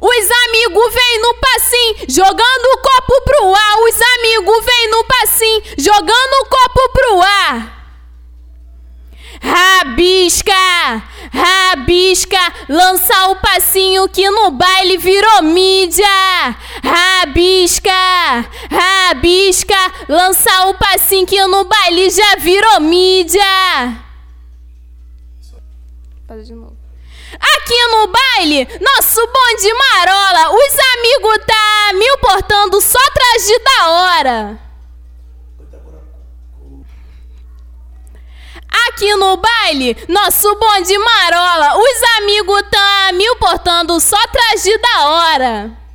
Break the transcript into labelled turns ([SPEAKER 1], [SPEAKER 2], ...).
[SPEAKER 1] Os amigos vêm no passinho, jogando o copo pro ar. Os amigos vêm no passinho, jogando o copo pro ar. Rabisca, rabisca, lança o passinho que no baile virou mídia. Rabisca, rabisca, lança o passinho que no baile já virou mídia. Faz de novo. Aqui no baile, nosso bonde marola, os amigos tá me portando só atrás de da hora. Aqui no baile, nosso bonde marola, os amigos tá me portando só atrás de da hora.